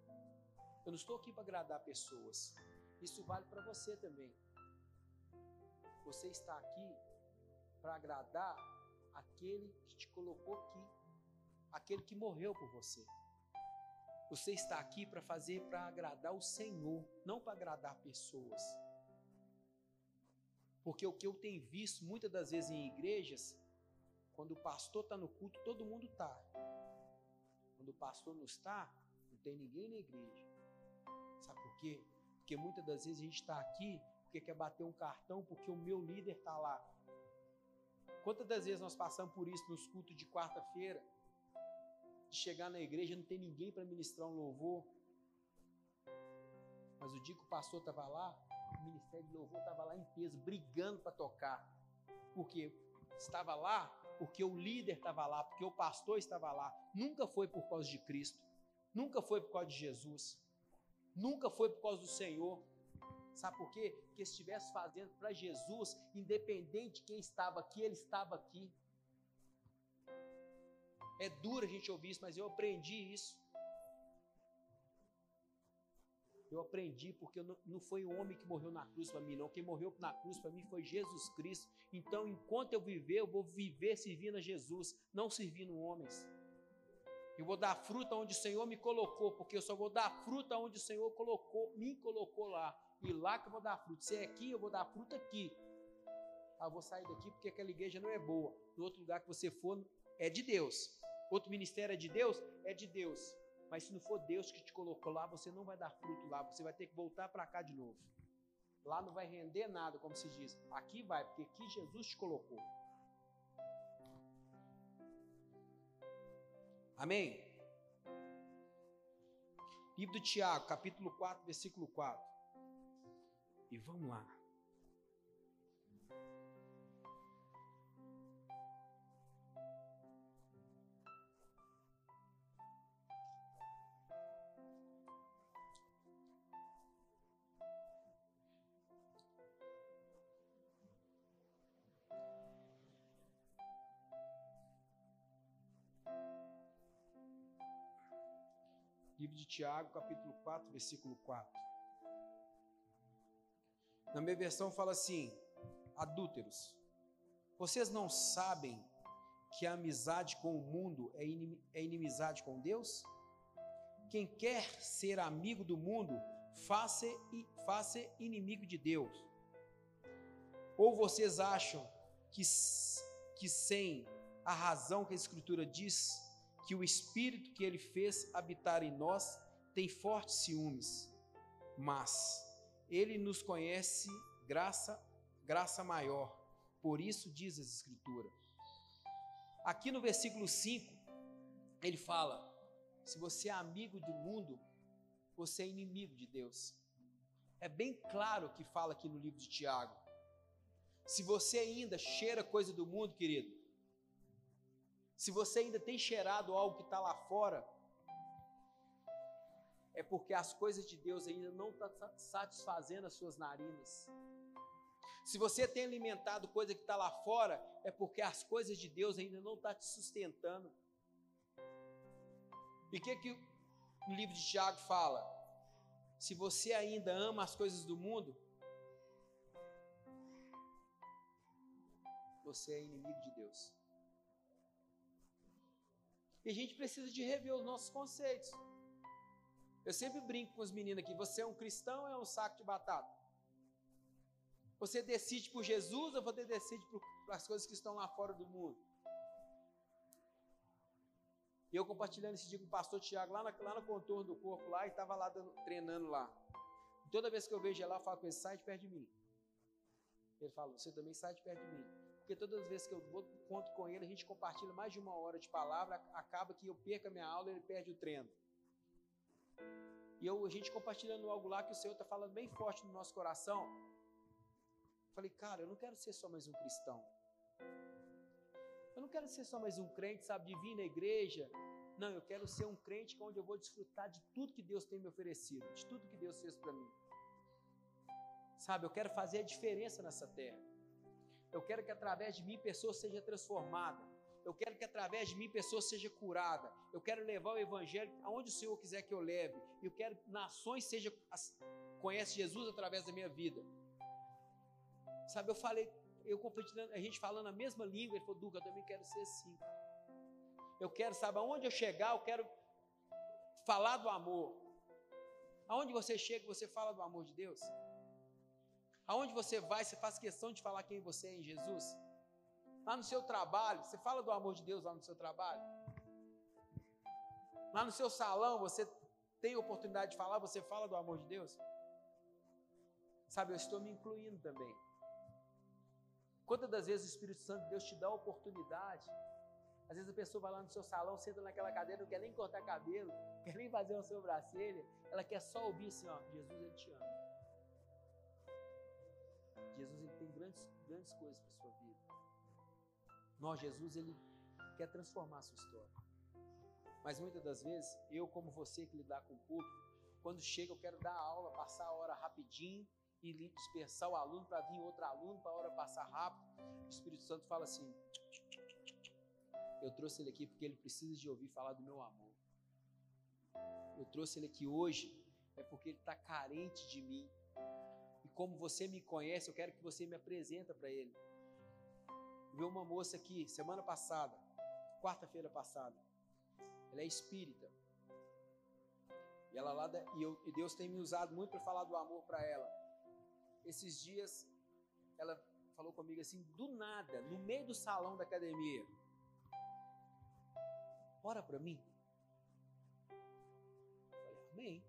Eu não estou aqui para agradar pessoas. Isso vale para você também. Você está aqui para agradar aquele que te colocou aqui, aquele que morreu por você. Você está aqui para fazer para agradar o Senhor, não para agradar pessoas. Porque o que eu tenho visto muitas das vezes em igrejas, quando o pastor está no culto, todo mundo está. Quando o pastor não está, não tem ninguém na igreja. Sabe por quê? Porque muitas das vezes a gente está aqui porque quer bater um cartão porque o meu líder está lá. Quantas das vezes nós passamos por isso nos cultos de quarta-feira? De chegar na igreja não tem ninguém para ministrar um louvor. Mas o dia que o pastor estava lá, o ministério de louvor estava lá em peso, brigando para tocar. Porque estava lá porque o líder estava lá, porque o pastor estava lá. Nunca foi por causa de Cristo, nunca foi por causa de Jesus, nunca foi por causa do Senhor. Sabe por quê? Porque se estivesse fazendo para Jesus, independente de quem estava aqui, ele estava aqui. É duro a gente ouvir isso, mas eu aprendi isso. Eu aprendi porque não foi o homem que morreu na cruz para mim, não. Quem morreu na cruz para mim foi Jesus Cristo. Então, enquanto eu viver, eu vou viver servindo a Jesus, não servindo homens. Eu vou dar fruta onde o Senhor me colocou, porque eu só vou dar fruta onde o Senhor colocou, me colocou lá. E lá que eu vou dar fruta. Se é aqui, eu vou dar fruta aqui. Ah, eu vou sair daqui porque aquela igreja não é boa. No outro lugar que você for, é de Deus. Outro ministério é de Deus? É de Deus. Mas se não for Deus que te colocou lá, você não vai dar fruto lá, você vai ter que voltar para cá de novo. Lá não vai render nada, como se diz. Aqui vai, porque aqui Jesus te colocou. Amém? Livro de Tiago, capítulo 4, versículo 4 e vamos lá. Livro de Tiago, capítulo 4, versículo 4. Na minha versão fala assim: adúlteros, vocês não sabem que a amizade com o mundo é, é inimizade com Deus? Quem quer ser amigo do mundo, faça, faça inimigo de Deus. Ou vocês acham que, que sem a razão que a Escritura diz, que o Espírito que ele fez habitar em nós tem fortes ciúmes, mas ele nos conhece graça, graça maior. Por isso diz as Escrituras. Aqui no versículo 5, ele fala: se você é amigo do mundo, você é inimigo de Deus. É bem claro que fala aqui no livro de Tiago. Se você ainda cheira coisa do mundo, querido, se você ainda tem cheirado algo que está lá fora, é porque as coisas de Deus ainda não estão tá satisfazendo as suas narinas. Se você tem alimentado coisa que está lá fora, é porque as coisas de Deus ainda não estão tá te sustentando. E o que, que o livro de Tiago fala? Se você ainda ama as coisas do mundo, você é inimigo de Deus. E a gente precisa de rever os nossos conceitos. Eu sempre brinco com os meninos aqui: você é um cristão ou é um saco de batata? Você decide por Jesus ou você decide por as coisas que estão lá fora do mundo? E eu compartilhando esse dia com o pastor Tiago lá, lá no contorno do corpo lá e estava lá dando, treinando lá. Toda vez que eu vejo ele lá, eu falo com ele: sai de perto de mim. Ele fala: você também sai de perto de mim porque todas as vezes que eu vou, conto com ele, a gente compartilha mais de uma hora de palavra, acaba que eu perco a minha aula e ele perde o treino. E eu, a gente compartilhando algo lá que o Senhor está falando bem forte no nosso coração. Falei, cara, eu não quero ser só mais um cristão. Eu não quero ser só mais um crente, sabe, de vir na igreja. Não, eu quero ser um crente onde eu vou desfrutar de tudo que Deus tem me oferecido, de tudo que Deus fez para mim. Sabe, eu quero fazer a diferença nessa terra. Eu quero que através de mim pessoas seja transformada. Eu quero que através de mim pessoas seja curada. Eu quero levar o evangelho aonde o Senhor quiser que eu leve. Eu quero que nações seja conhece Jesus através da minha vida. Sabe, eu falei, eu compartilhando, a gente falando a mesma língua, ele falou, Duca, eu também quero ser assim. Eu quero, sabe, aonde eu chegar, eu quero falar do amor. Aonde você chega, você fala do amor de Deus. Aonde você vai, você faz questão de falar quem você é em Jesus? Lá no seu trabalho, você fala do amor de Deus lá no seu trabalho? Lá no seu salão, você tem oportunidade de falar, você fala do amor de Deus? Sabe, eu estou me incluindo também. Quantas das vezes o Espírito Santo de Deus te dá a oportunidade? Às vezes a pessoa vai lá no seu salão, senta naquela cadeira, não quer nem cortar cabelo, quer nem fazer uma sobrancelha, ela quer só ouvir assim, ó, Jesus ele te ama. Jesus ele tem grandes, grandes coisas para sua vida. Nós, Jesus, ele quer transformar a sua história. Mas muitas das vezes, eu como você que lidar com o público, quando chega eu quero dar a aula, passar a hora rapidinho e dispersar o aluno para vir outro aluno para a hora passar rápido. O Espírito Santo fala assim: Eu trouxe ele aqui porque ele precisa de ouvir falar do meu amor. Eu trouxe ele aqui hoje é porque ele está carente de mim como você me conhece, eu quero que você me apresenta para ele. Vi uma moça aqui semana passada, quarta-feira passada. Ela é espírita. E ela lá e, eu, e Deus tem me usado muito para falar do amor para ela. Esses dias ela falou comigo assim, do nada, no meio do salão da academia. Ora para mim. Eu falei, amém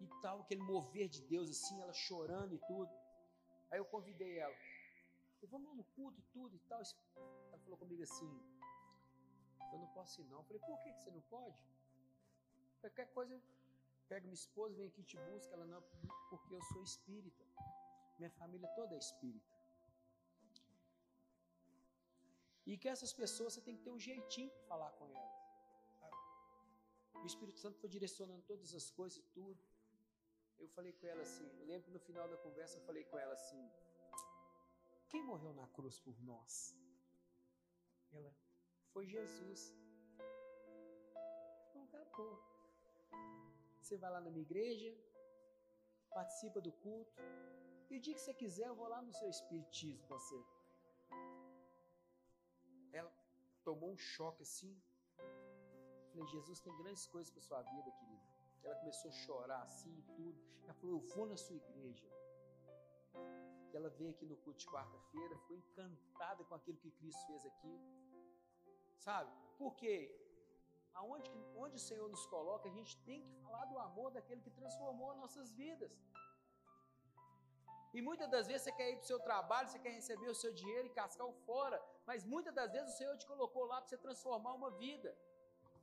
e tal, aquele mover de Deus assim, ela chorando e tudo. Aí eu convidei ela. Vamos no culto e tudo e tal. Ela falou comigo assim: Eu não posso ir não. Eu falei: Por que você não pode? Qualquer coisa, pega minha esposa, vem aqui te busca. Ela não, porque eu sou espírita. Minha família toda é espírita. E que essas pessoas você tem que ter um jeitinho para falar com elas. O Espírito Santo foi direcionando todas as coisas e tudo eu falei com ela assim, lembro que no final da conversa eu falei com ela assim, quem morreu na cruz por nós? Ela, foi Jesus. Então acabou. Você vai lá na minha igreja, participa do culto, e o dia que você quiser, eu vou lá no seu espiritismo você. Ela tomou um choque assim. Falei, Jesus tem grandes coisas para sua vida, querida. Ela começou a chorar assim e tudo. Ela falou, eu vou na sua igreja. Ela veio aqui no culto de quarta-feira, ficou encantada com aquilo que Cristo fez aqui. Sabe? Porque aonde onde o Senhor nos coloca, a gente tem que falar do amor daquele que transformou nossas vidas. E muitas das vezes você quer ir para o seu trabalho, você quer receber o seu dinheiro e cascar o fora, mas muitas das vezes o Senhor te colocou lá para você transformar uma vida.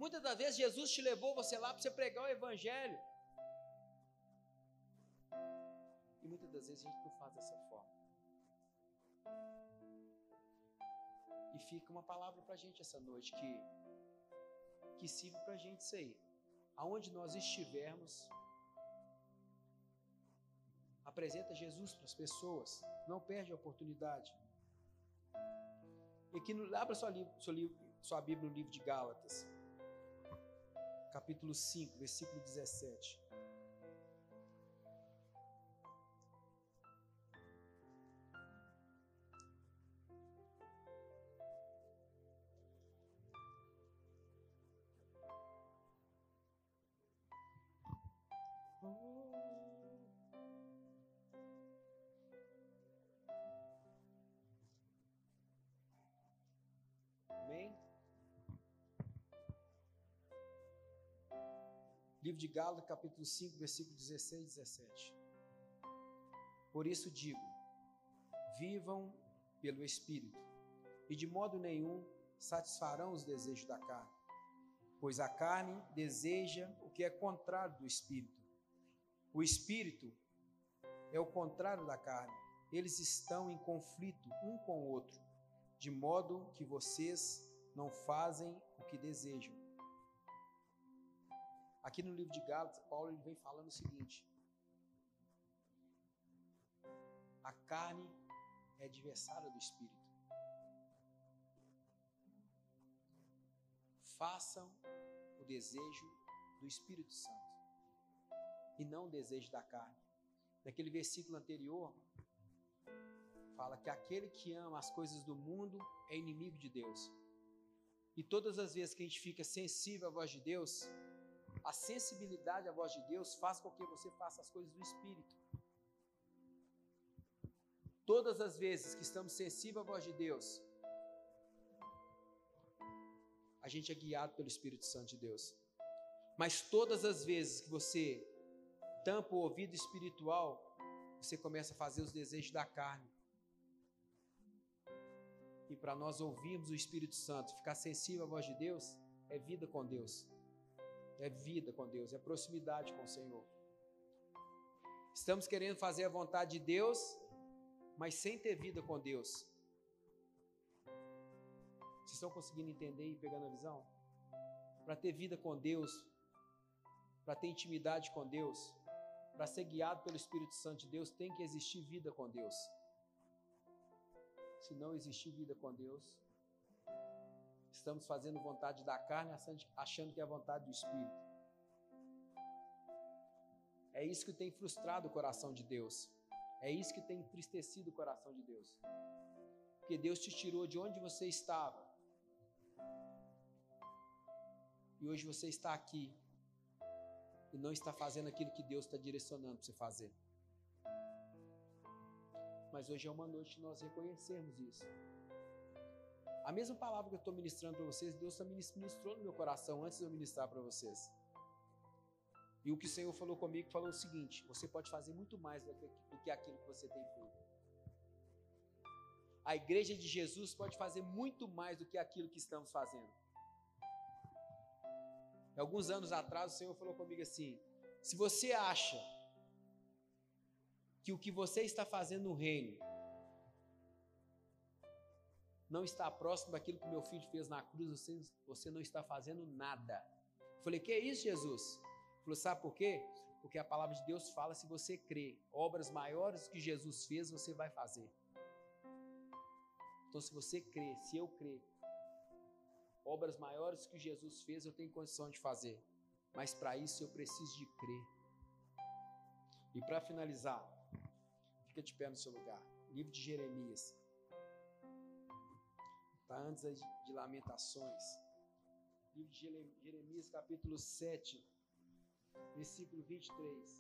Muitas das vezes Jesus te levou você lá para você pregar o Evangelho. E muitas das vezes a gente não faz dessa fica uma palavra para a gente essa noite que, que sirva para a gente aí. Aonde nós estivermos, apresenta Jesus para as pessoas, não perde a oportunidade. E aqui, abra sua, sua, sua Bíblia no livro de Gálatas, capítulo 5, versículo 17. Livro de Gálatas, capítulo 5, versículo 16 e 17. Por isso digo: vivam pelo Espírito, e de modo nenhum satisfarão os desejos da carne, pois a carne deseja o que é contrário do Espírito. O Espírito é o contrário da carne. Eles estão em conflito um com o outro, de modo que vocês não fazem o que desejam. Aqui no livro de Gálatas, Paulo ele vem falando o seguinte: a carne é adversária do espírito. Façam o desejo do Espírito Santo e não o desejo da carne. Naquele versículo anterior, fala que aquele que ama as coisas do mundo é inimigo de Deus. E todas as vezes que a gente fica sensível à voz de Deus, a sensibilidade à voz de Deus faz com que você faça as coisas do Espírito. Todas as vezes que estamos sensíveis à voz de Deus, a gente é guiado pelo Espírito Santo de Deus. Mas todas as vezes que você tampa o ouvido espiritual, você começa a fazer os desejos da carne. E para nós ouvirmos o Espírito Santo, ficar sensível à voz de Deus, é vida com Deus é vida com Deus, é proximidade com o Senhor. Estamos querendo fazer a vontade de Deus, mas sem ter vida com Deus. Vocês estão conseguindo entender e pegando a visão? Para ter vida com Deus, para ter intimidade com Deus, para ser guiado pelo Espírito Santo de Deus, tem que existir vida com Deus. Se não existir vida com Deus, Estamos fazendo vontade da carne, achando que é a vontade do Espírito. É isso que tem frustrado o coração de Deus. É isso que tem entristecido o coração de Deus. Porque Deus te tirou de onde você estava. E hoje você está aqui. E não está fazendo aquilo que Deus está direcionando para você fazer. Mas hoje é uma noite de nós reconhecermos isso. A mesma palavra que eu estou ministrando para vocês, Deus também ministrou no meu coração antes de eu ministrar para vocês. E o que o Senhor falou comigo falou o seguinte: você pode fazer muito mais do que aquilo que você tem feito. A igreja de Jesus pode fazer muito mais do que aquilo que estamos fazendo. Alguns anos atrás, o Senhor falou comigo assim: se você acha que o que você está fazendo no reino não está próximo daquilo que meu filho fez na cruz, você, você não está fazendo nada. Eu falei, que é isso, Jesus? Ele falou, sabe por quê? Porque a palavra de Deus fala: se você crê, obras maiores que Jesus fez, você vai fazer. Então, se você crê, se eu crer, obras maiores que Jesus fez, eu tenho condição de fazer. Mas para isso eu preciso de crer. E para finalizar, fica de pé no seu lugar. Livro de Jeremias. Está antes de Lamentações. Livro de Jeremias, capítulo 7, versículo 23.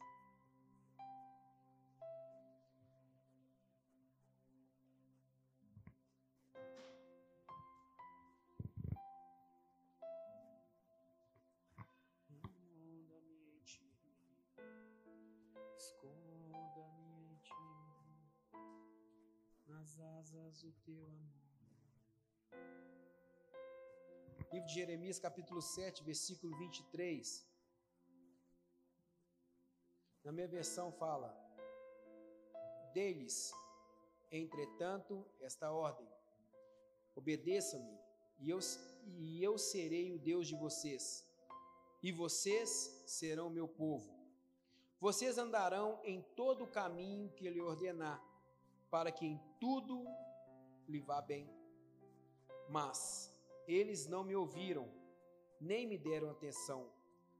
Esconda-me em ti, nas asas do teu amor. Livro de Jeremias, capítulo 7, versículo 23. Na minha versão fala: Deles, entretanto, esta ordem: obedeçam-me, e eu, e eu serei o Deus de vocês, e vocês serão meu povo. Vocês andarão em todo o caminho que ele ordenar, para que em tudo lhe vá bem. Mas eles não me ouviram, nem me deram atenção.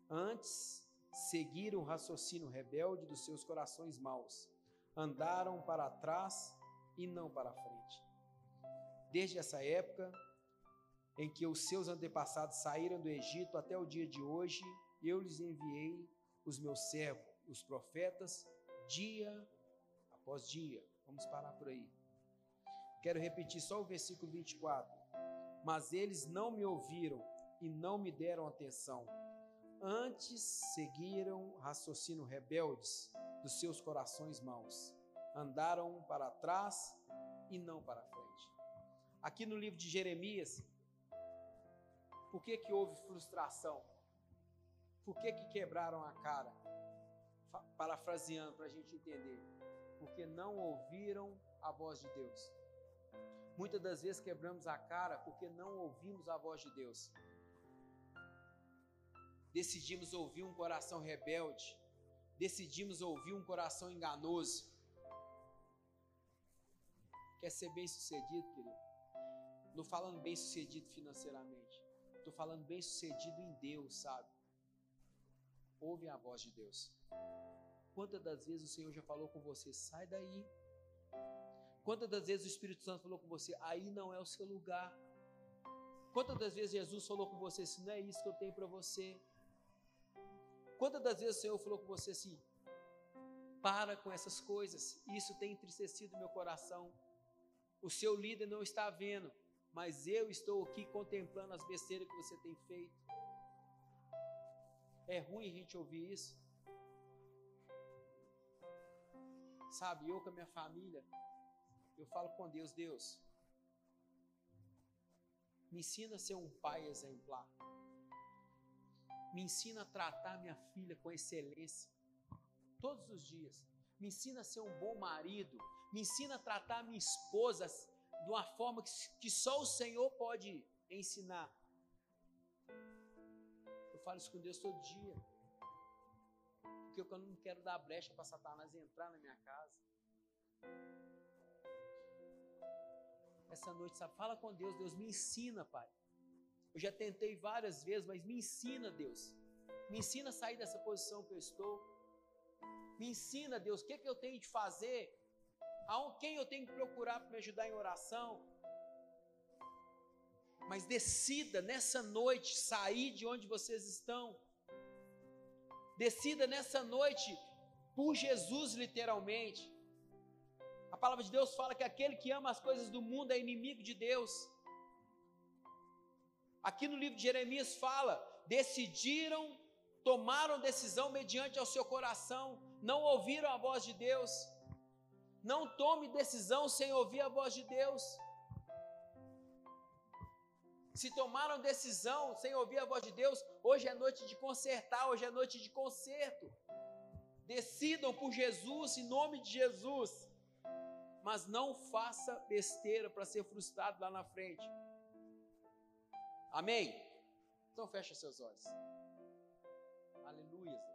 Antes, seguiram o raciocínio rebelde dos seus corações maus. Andaram para trás e não para frente. Desde essa época em que os seus antepassados saíram do Egito até o dia de hoje, eu lhes enviei os meus servos, os profetas, dia após dia. Vamos parar por aí. Quero repetir só o versículo 24. Mas eles não me ouviram e não me deram atenção. Antes seguiram raciocínio rebeldes dos seus corações maus. Andaram para trás e não para frente. Aqui no livro de Jeremias, por que, que houve frustração? Por que, que quebraram a cara? Parafraseando para a gente entender. Porque não ouviram a voz de Deus. Muitas das vezes quebramos a cara porque não ouvimos a voz de Deus. Decidimos ouvir um coração rebelde, decidimos ouvir um coração enganoso. Quer ser bem sucedido, querido? Não falando bem sucedido financeiramente, estou falando bem sucedido em Deus, sabe? Ouve a voz de Deus. Quantas das vezes o Senhor já falou com você? Sai daí, Quantas das vezes o Espírito Santo falou com você, aí não é o seu lugar? Quantas das vezes Jesus falou com você, se não é isso que eu tenho para você? Quantas das vezes o Senhor falou com você assim, para com essas coisas, isso tem entristecido meu coração. O seu líder não está vendo, mas eu estou aqui contemplando as besteiras que você tem feito. É ruim a gente ouvir isso. Sabe, eu com a minha família, eu falo com Deus, Deus, me ensina a ser um pai exemplar. Me ensina a tratar minha filha com excelência todos os dias. Me ensina a ser um bom marido. Me ensina a tratar minha esposa de uma forma que, só o Senhor pode ensinar. Eu falo isso com Deus todo dia. Porque eu não quero dar brecha para Satanás entrar na minha casa essa noite, sabe? Fala com Deus, Deus me ensina, Pai. Eu já tentei várias vezes, mas me ensina, Deus. Me ensina a sair dessa posição que eu estou. Me ensina, Deus, o que, é que eu tenho de fazer? A quem eu tenho que procurar para me ajudar em oração? Mas decida nessa noite sair de onde vocês estão. Decida nessa noite por Jesus, literalmente. Palavra de Deus fala que aquele que ama as coisas do mundo é inimigo de Deus. Aqui no livro de Jeremias fala: decidiram, tomaram decisão mediante ao seu coração, não ouviram a voz de Deus. Não tome decisão sem ouvir a voz de Deus. Se tomaram decisão sem ouvir a voz de Deus, hoje é noite de consertar, hoje é noite de conserto. Decidam por Jesus, em nome de Jesus mas não faça besteira para ser frustrado lá na frente. Amém? Então fecha seus olhos. Aleluia.